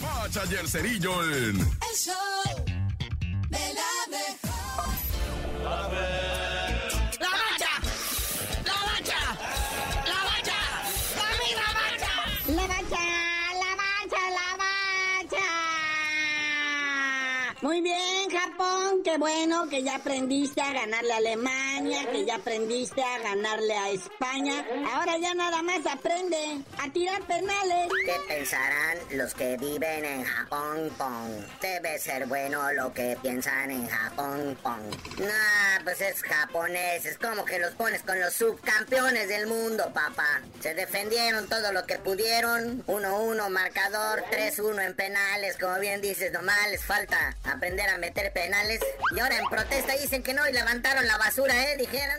La Bacha y el Cerillo en... El show Muy bien, Japón, qué bueno que ya aprendiste a ganarle a Alemania, que ya aprendiste a ganarle a España. Ahora ya nada más aprende a tirar penales. ¿Qué pensarán los que viven en Japón, Pong? Debe ser bueno lo que piensan en Japón, Pong. Nah, pues es japonés, es como que los pones con los subcampeones del mundo, papá. Se defendieron todo lo que pudieron, 1-1 marcador, 3-1 en penales, como bien dices, nomás les falta aprender a meter penales. Y ahora en protesta dicen que no y levantaron la basura, ¿eh? Dijeron,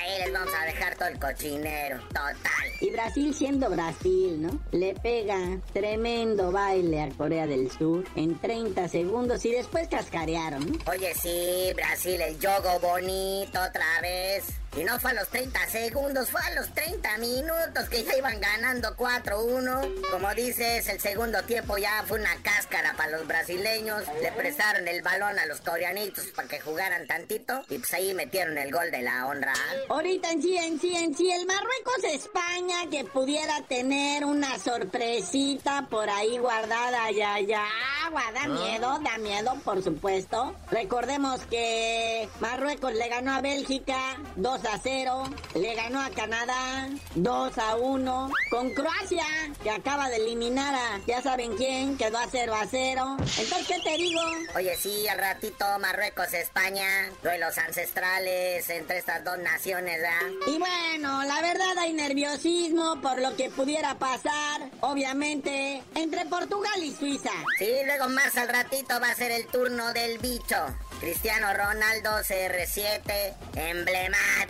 ahí les vamos a dejar todo el cochinero, total. Y Brasil siendo Brasil, ¿no? Le pega tremendo baile a Corea del Sur en 30 segundos y después cascarearon. ¿no? Oye, sí, Brasil, el yogo bonito otra vez. Y no fue a los 30 segundos, fue a los 30 minutos que ya iban ganando 4-1. Como dices, el segundo tiempo ya fue una cáscara para los brasileños. Le prestaron el balón a los coreanitos para que jugaran tantito. Y pues ahí metieron el gol de la honra. Ahorita en sí, en sí, en sí, el Marruecos-España que pudiera tener una sorpresita por ahí guardada, ya, ya, da miedo, da miedo, por supuesto. Recordemos que Marruecos le ganó a Bélgica 2 a 0, le ganó a Canadá 2 a 1, con Croacia, que acaba de eliminar a, ya saben quién, quedó a 0 a 0. Entonces, ¿qué te digo? Oye, sí, al ratito Marruecos, España, duelos ancestrales entre estas dos naciones, ¿verdad? Y bueno, la verdad hay nerviosismo por lo que pudiera pasar, obviamente, entre Portugal y Suiza. Sí, luego más al ratito va a ser el turno del bicho. Cristiano Ronaldo CR7, emblemático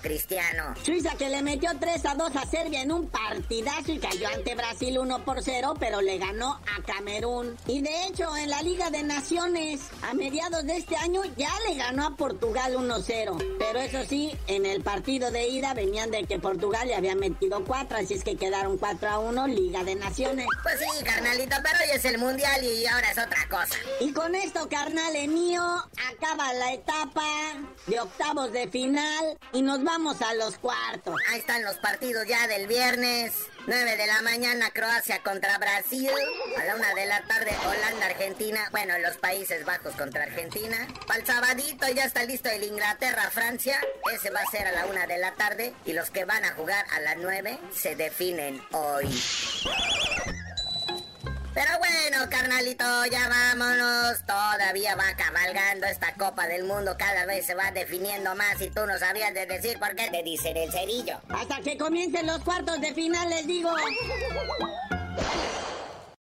Cristiano. Suiza que le metió 3 a 2 a Serbia en un partidazo y cayó ante Brasil 1 por 0, pero le ganó a Camerún. Y de hecho, en la Liga de Naciones, a mediados de este año, ya le ganó a Portugal 1-0. Pero eso sí, en el partido de ida venían de que Portugal le había metido 4, así es que quedaron 4 a 1, Liga de Naciones. Pues sí, carnalito, pero hoy es el mundial y ahora es otra cosa. Y con esto, carnal mío, acaba la etapa de octavos de final y nos vamos a los cuartos. Ahí están los partidos ya del viernes. 9 de la mañana Croacia contra Brasil. A la 1 de la tarde Holanda, Argentina. Bueno, los Países Bajos contra Argentina. Para el sabadito ya está listo el Inglaterra, Francia. Ese va a ser a la 1 de la tarde. Y los que van a jugar a las 9 se definen hoy. Pero bueno, carnalito, ya vámonos. Todavía va cabalgando esta Copa del Mundo. Cada vez se va definiendo más y tú no sabías de decir por qué te dicen el cerillo. Hasta que comiencen los cuartos de final, les digo.